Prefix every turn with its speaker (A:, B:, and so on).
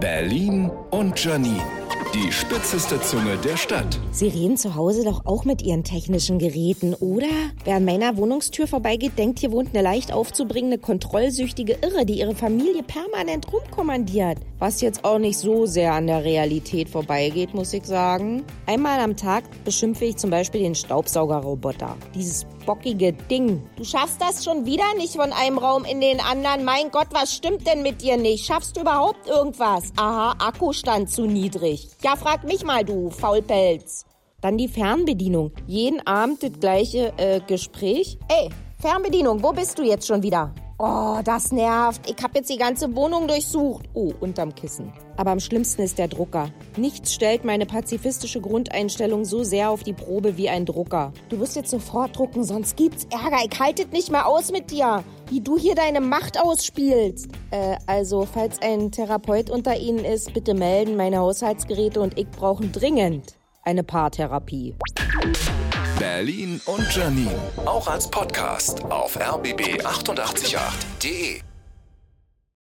A: Berlin und Janine. Die spitzeste Zunge der Stadt.
B: Sie reden zu Hause doch auch mit Ihren technischen Geräten, oder? Wer an meiner Wohnungstür vorbeigeht, denkt, hier wohnt eine leicht aufzubringende, kontrollsüchtige Irre, die ihre Familie permanent rumkommandiert. Was jetzt auch nicht so sehr an der Realität vorbeigeht, muss ich sagen. Einmal am Tag beschimpfe ich zum Beispiel den Staubsaugerroboter. Dieses bockige Ding. Du schaffst das schon wieder nicht von einem Raum in den anderen. Mein Gott, was stimmt denn mit dir nicht? Schaffst du überhaupt irgendwas? Aha, Akkustand zu niedrig. Ja, frag mich mal, du Faulpelz. Dann die Fernbedienung. Jeden Abend das gleiche äh, Gespräch. Ey, Fernbedienung, wo bist du jetzt schon wieder? Oh, das nervt. Ich habe jetzt die ganze Wohnung durchsucht. Oh, unterm Kissen. Aber am schlimmsten ist der Drucker. Nichts stellt meine pazifistische Grundeinstellung so sehr auf die Probe wie ein Drucker. Du wirst jetzt sofort drucken, sonst gibt's Ärger. Ich halte es nicht mehr aus mit dir. Wie du hier deine Macht ausspielst. Äh, also, falls ein Therapeut unter Ihnen ist, bitte melden. Meine Haushaltsgeräte und ich brauchen dringend eine Paartherapie.
A: Berlin und Janine. Auch als Podcast auf rbb888.de.